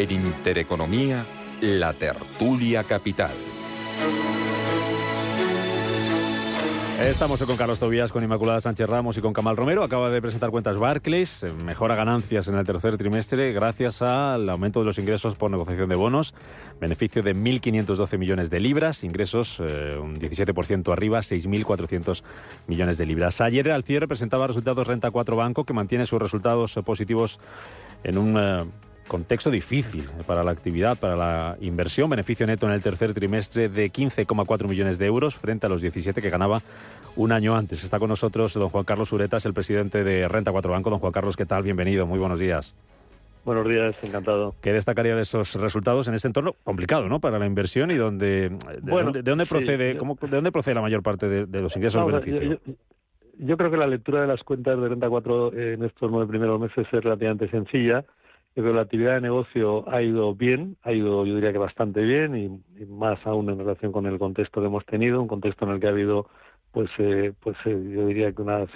En Intereconomía, la tertulia capital. Estamos con Carlos Tobías, con Inmaculada Sánchez Ramos y con Camal Romero. Acaba de presentar cuentas Barclays. Mejora ganancias en el tercer trimestre gracias al aumento de los ingresos por negociación de bonos. Beneficio de 1.512 millones de libras. Ingresos eh, un 17% arriba, 6.400 millones de libras. Ayer al cierre presentaba resultados Renta 4 Banco, que mantiene sus resultados positivos en un... Eh, contexto difícil para la actividad, para la inversión. Beneficio neto en el tercer trimestre de 15,4 millones de euros frente a los 17 que ganaba un año antes. Está con nosotros don Juan Carlos Uretas, el presidente de Renta 4 Banco. Don Juan Carlos, ¿qué tal? Bienvenido, muy buenos días. Buenos días, encantado. ¿Qué destacaría de esos resultados en este entorno complicado, ¿no? Para la inversión y donde, de, dónde, procede, ¿cómo, de dónde procede la mayor parte de, los ingresos del beneficio. Yo, creo que la lectura de las cuentas de Renta 4 en estos nueve primeros meses es relativamente sencilla. Pero la actividad de negocio ha ido bien, ha ido yo diría que bastante bien y, más aún en relación con el contexto que hemos tenido, un contexto en el que ha habido pues eh, pues eh, yo diría que una,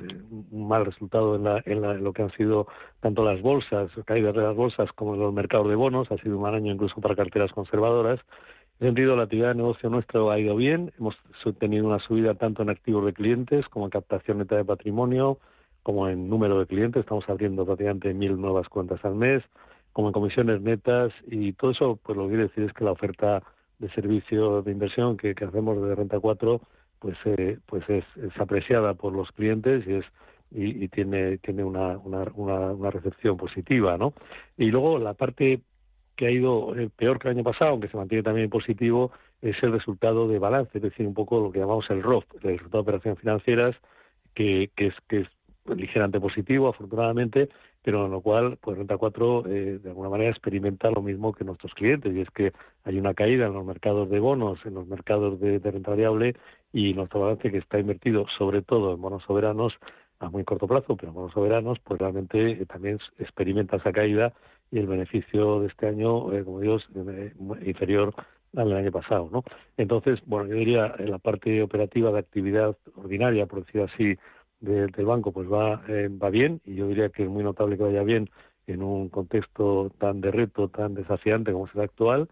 un mal resultado en, la, en, lo que han sido tanto las bolsas, caídas de las bolsas como los mercados de bonos, ha sido un mal año incluso para carteras conservadoras. En sentido, la actividad de negocio nuestro ha ido bien, hemos tenido una subida tanto en activos de clientes como en captación neta de patrimonio, como en número de clientes, estamos abriendo prácticamente mil nuevas cuentas al mes, como en comisiones netas y todo eso, pues lo que quiere decir es que la oferta de servicio de inversión que, hacemos de Renta 4 pues eh, pues es, apreciada por los clientes y es y, tiene tiene una, una, una, recepción positiva no y luego la parte que ha ido eh, peor que el año pasado aunque se mantiene también positivo es el resultado de balance es decir un poco lo que llamamos el ROF el resultado de operaciones financieras que, que es que es ligeramente positivo, afortunadamente, pero en lo cual, pues Renta 4 eh, de alguna manera experimenta lo mismo que nuestros clientes, y es que hay una caída en los mercados de bonos, en los mercados de, renta variable, y nuestro balance que está invertido sobre todo en bonos soberanos a muy corto plazo, pero en bonos soberanos, pues realmente eh, también experimenta esa caída y el beneficio de este año, eh, como digo, es inferior al del año pasado, ¿no? Entonces, bueno, yo diría en la parte operativa de actividad ordinaria, por decir así, del banco pues va, eh, va bien y yo diría que es muy notable que vaya bien en un contexto tan de reto, tan desafiante como es el actual,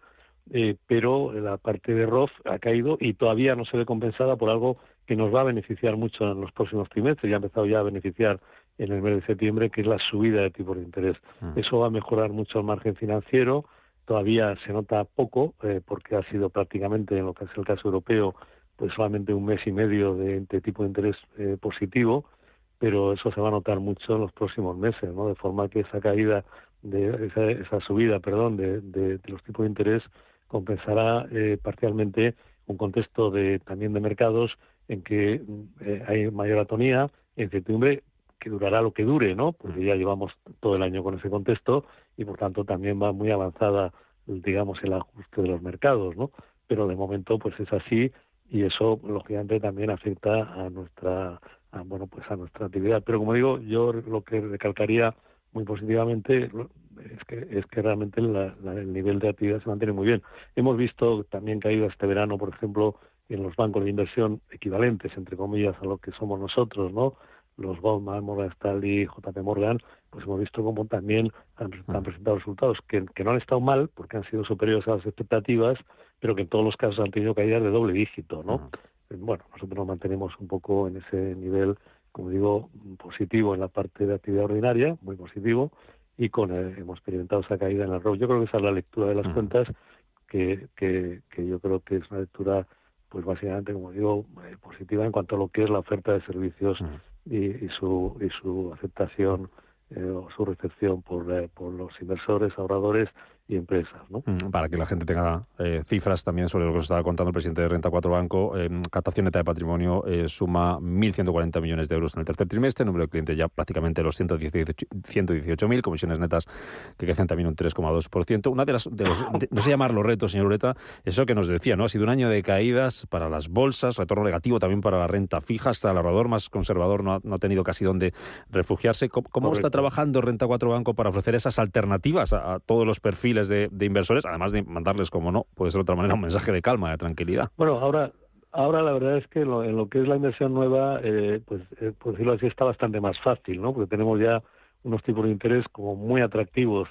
eh, pero la parte de ROF ha caído y todavía no se ve compensada por algo que nos va a beneficiar mucho en los próximos trimestres, ya ha empezado ya a beneficiar en el mes de septiembre, que es la subida de tipos de interés. Mm. Eso va a mejorar mucho el margen financiero, todavía se nota poco, eh, porque ha sido prácticamente, en lo que es el caso europeo, pues solamente un mes y medio de, tipo de interés eh, positivo, pero eso se va a notar mucho en los próximos meses, ¿no? De forma que esa caída, de esa, subida, perdón, de, los tipos de interés compensará eh, parcialmente un contexto de también de mercados en que eh, hay mayor atonía, incertidumbre que durará lo que dure, ¿no? Porque ya llevamos todo el año con ese contexto y por tanto también va muy avanzada, digamos, el ajuste de los mercados, ¿no? Pero de momento pues es así y eso lógicamente también afecta a nuestra bueno pues a nuestra actividad. Pero como digo yo lo que recalcaría muy positivamente es que es que realmente el nivel de actividad se mantiene muy bien. Hemos visto también caído este verano por ejemplo en los bancos de inversión equivalentes entre comillas a lo que somos nosotros no los Goldman, Morgan Stanley, JP Morgan, pues hemos visto cómo también han, han presentado resultados que, que, no han estado mal porque han sido superiores a las expectativas, pero que en todos los casos han tenido caídas de doble dígito, ¿no? Bueno, nosotros nos mantenemos un poco en ese nivel, como digo, positivo en la parte de actividad ordinaria, muy positivo, y con eh, hemos experimentado esa caída en el ROI. Yo creo que esa es la lectura de las cuentas, que, que, que yo creo que es una lectura, pues básicamente, como digo, eh, positiva en cuanto a lo que es la oferta de servicios y, y, su, y su aceptación eh, o su recepción por, por los inversores, ahorradores y empresas. ¿no? Mm, para que la gente tenga eh, cifras también sobre lo que nos estaba contando el presidente de Renta 4 Banco, eh, captación neta de patrimonio eh, suma 1.140 millones de euros en el tercer trimestre, número de clientes ya prácticamente los 118.000, comisiones netas que crecen también un 3,2%. Una de las, de los, no sé llamarlo retos, señor Ureta, eso que nos decía, ¿no? Ha sido un año de caídas para las bolsas, retorno negativo también para la renta fija, hasta el ahorrador más conservador no ha, tenido casi dónde refugiarse. ¿Cómo, está trabajando Renta 4 Banco para ofrecer esas alternativas a todos los perfiles de, inversores, además de mandarles, como no, puede ser de otra manera, un mensaje de calma, de tranquilidad. Bueno, ahora ahora la verdad es que en lo que es la inversión nueva, eh, pues eh, por decirlo así, está bastante más fácil, ¿no? Porque tenemos ya unos tipos de interés como muy atractivos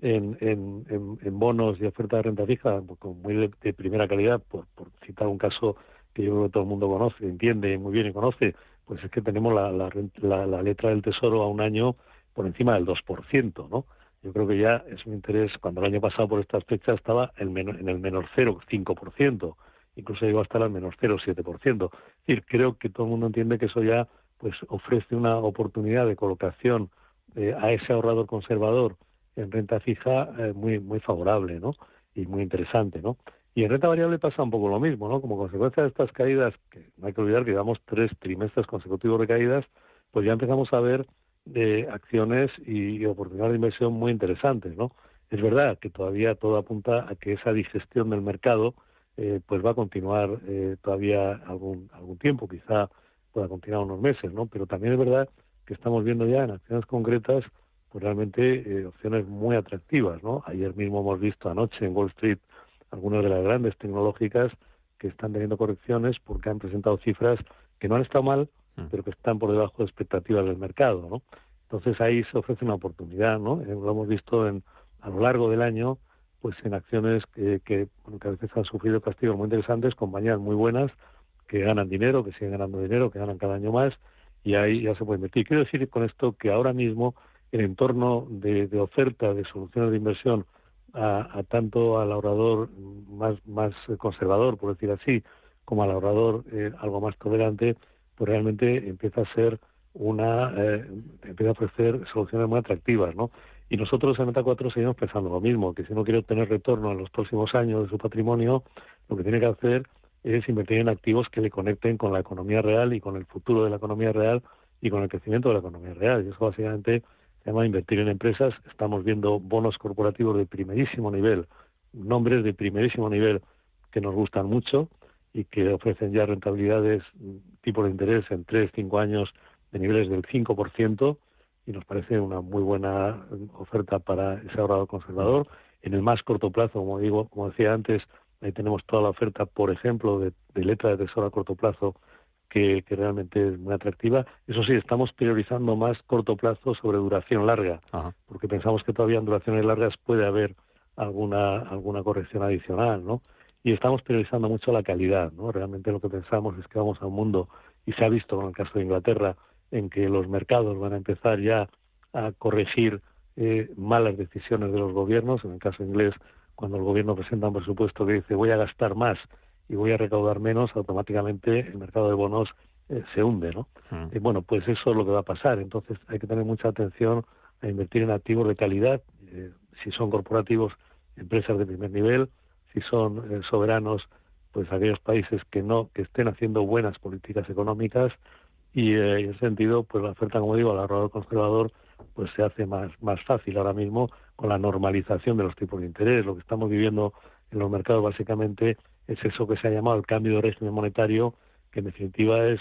en, en, bonos y oferta de renta fija pues, muy de, primera calidad, por, citar un caso que yo creo que todo el mundo conoce, entiende muy bien y conoce, pues es que tenemos la, la, la, letra del Tesoro a un año por encima del 2%, ¿no? Yo creo que ya es un interés, cuando el año pasado por estas fechas estaba en, en el menor 0,5%, incluso llegó hasta el menos 0,7%. Es decir, creo que todo el mundo entiende que eso ya pues ofrece una oportunidad de colocación eh, a ese ahorrador conservador en renta fija eh, muy muy favorable, ¿no? Y muy interesante, ¿no? Y en renta variable pasa un poco lo mismo, ¿no? Como consecuencia de estas caídas, que no hay que olvidar que llevamos tres trimestres consecutivos de caídas, pues ya empezamos a ver de acciones y, oportunidades de inversión muy interesantes, ¿no? Es verdad que todavía todo apunta a que esa digestión del mercado eh, pues va a continuar eh, todavía algún algún tiempo, quizá pueda continuar unos meses, ¿no? Pero también es verdad que estamos viendo ya en acciones concretas pues realmente eh, opciones muy atractivas, ¿no? Ayer mismo hemos visto anoche en Wall Street algunas de las grandes tecnológicas que están teniendo correcciones porque han presentado cifras que no han estado mal. Pero que están por debajo de expectativas del mercado, ¿no? Entonces ahí se ofrece una oportunidad, ¿no? Eh, lo hemos visto en, a lo largo del año, pues en acciones que, que, a veces han sufrido castigos muy interesantes, compañías muy buenas que ganan dinero, que siguen ganando dinero, que ganan cada año más, y ahí ya se puede invertir. Quiero decir con esto que ahora mismo el entorno de, oferta de soluciones de inversión a, tanto al ahorrador más, más conservador, por decir así, como al ahorrador eh, algo más tolerante, pues realmente empieza a ser una, eh, empieza a ofrecer soluciones muy atractivas, ¿no? Y nosotros en Meta 4 seguimos pensando lo mismo, que si uno quiere obtener retorno en los próximos años de su patrimonio, lo que tiene que hacer es invertir en activos que le conecten con la economía real y con el futuro de la economía real y con el crecimiento de la economía real. Y eso básicamente se llama invertir en empresas. Estamos viendo bonos corporativos de primerísimo nivel, nombres de primerísimo nivel que nos gustan mucho y que ofrecen ya rentabilidades, tipo de interés en 3, 5 años de niveles del 5% y nos parece una muy buena oferta para ese ahorrador conservador. En el más corto plazo, como digo, como decía antes, ahí tenemos toda la oferta, por ejemplo, de, letra de tesoro a corto plazo que, realmente es muy atractiva. Eso sí, estamos priorizando más corto plazo sobre duración larga, porque pensamos que todavía en duraciones largas puede haber alguna alguna corrección adicional, ¿no? Y estamos priorizando mucho la calidad, ¿no? Realmente lo que pensamos es que vamos a un mundo, y se ha visto en el caso de Inglaterra, en que los mercados van a empezar ya a corregir eh, malas decisiones de los gobiernos, en el caso inglés, cuando el gobierno presenta un presupuesto que dice voy a gastar más y voy a recaudar menos, automáticamente el mercado de bonos eh, se hunde, ¿no? Mm. Y bueno, pues eso es lo que va a pasar. Entonces hay que tener mucha atención a invertir en activos de calidad, eh, si son corporativos, empresas de primer nivel, si son eh, soberanos pues aquellos países que no que estén haciendo buenas políticas económicas y eh, en ese sentido pues la oferta como digo al ahorrador conservador pues se hace más más fácil ahora mismo con la normalización de los tipos de interés. Lo que estamos viviendo en los mercados básicamente es eso que se ha llamado el cambio de régimen monetario que en definitiva es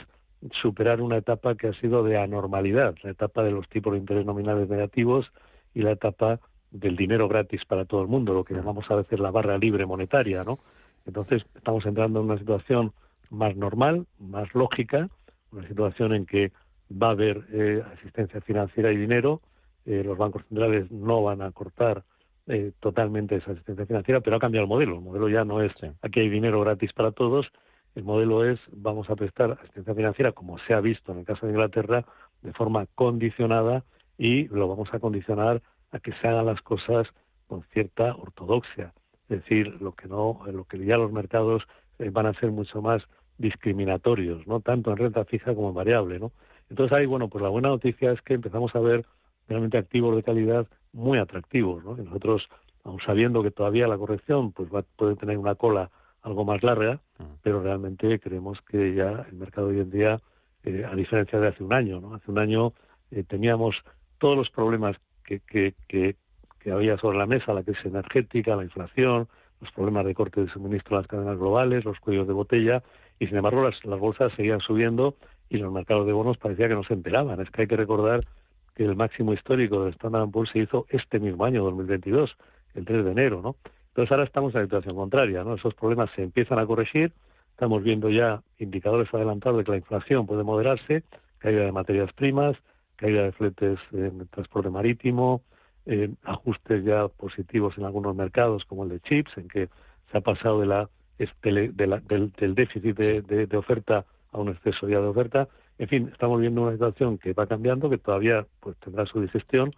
superar una etapa que ha sido de anormalidad la etapa de los tipos de interés nominales negativos y la etapa del dinero gratis para todo el mundo, lo que llamamos a veces la barra libre monetaria, ¿no? Entonces estamos entrando en una situación más normal, más lógica, una situación en que va a haber eh, asistencia financiera y dinero, eh, los bancos centrales no van a cortar eh, totalmente esa asistencia financiera, pero ha cambiado el modelo. El modelo ya no es aquí hay dinero gratis para todos, el modelo es vamos a prestar asistencia financiera, como se ha visto en el caso de Inglaterra, de forma condicionada y lo vamos a condicionar a que se hagan las cosas con cierta ortodoxia, es decir, lo que no, lo que ya los mercados eh, van a ser mucho más discriminatorios, no tanto en renta fija como en variable, ¿no? Entonces ahí, bueno, pues la buena noticia es que empezamos a ver realmente activos de calidad muy atractivos, ¿no? Y nosotros, aun sabiendo que todavía la corrección pues va, puede tener una cola algo más larga, pero realmente creemos que ya el mercado hoy en día, eh, a diferencia de hace un año, ¿no? Hace un año eh, teníamos todos los problemas que, que, había sobre la mesa, la crisis energética, la inflación, los problemas de corte de suministro en las cadenas globales, los cuellos de botella, y sin embargo las, las bolsas seguían subiendo y los mercados de bonos parecía que no se enteraban. Es que hay que recordar que el máximo histórico del Standard Poor's se hizo este mismo año, 2022, el 3 de enero, ¿no? Entonces ahora estamos en la situación contraria, ¿no? Esos problemas se empiezan a corregir, estamos viendo ya indicadores adelantados de que la inflación puede moderarse, caída de materias primas, caída de fletes en el transporte marítimo, eh, ajustes ya positivos en algunos mercados, como el de chips, en que se ha pasado de la, del, déficit de, oferta a un exceso ya de oferta. En fin, estamos viendo una situación que va cambiando, que todavía pues tendrá su digestión,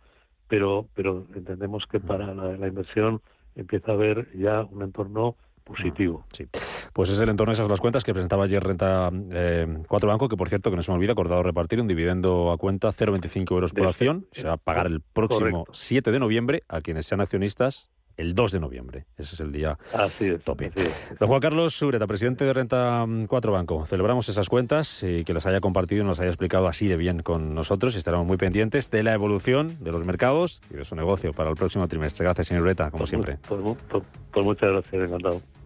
pero, pero entendemos que para la inversión empieza a haber ya un entorno positivo. Sí. Pues es el entorno de esas las cuentas que presentaba ayer Renta eh, 4 Banco, que por cierto, que no se me olvida, acordado repartir un dividendo a cuenta 0,25 euros por acción, se va a pagar el próximo 7 de noviembre a quienes sean accionistas el 2 de noviembre. Ese es el día así es, tope. Don Juan Carlos Sureta, presidente de Renta 4 Banco. Celebramos esas cuentas y que las haya compartido y nos haya explicado así de bien con nosotros y estaremos muy pendientes de la evolución de los mercados y de su negocio para el próximo trimestre. Gracias, señor Ureta, como pues siempre. Pues, pues, pues, muchas gracias, encantado.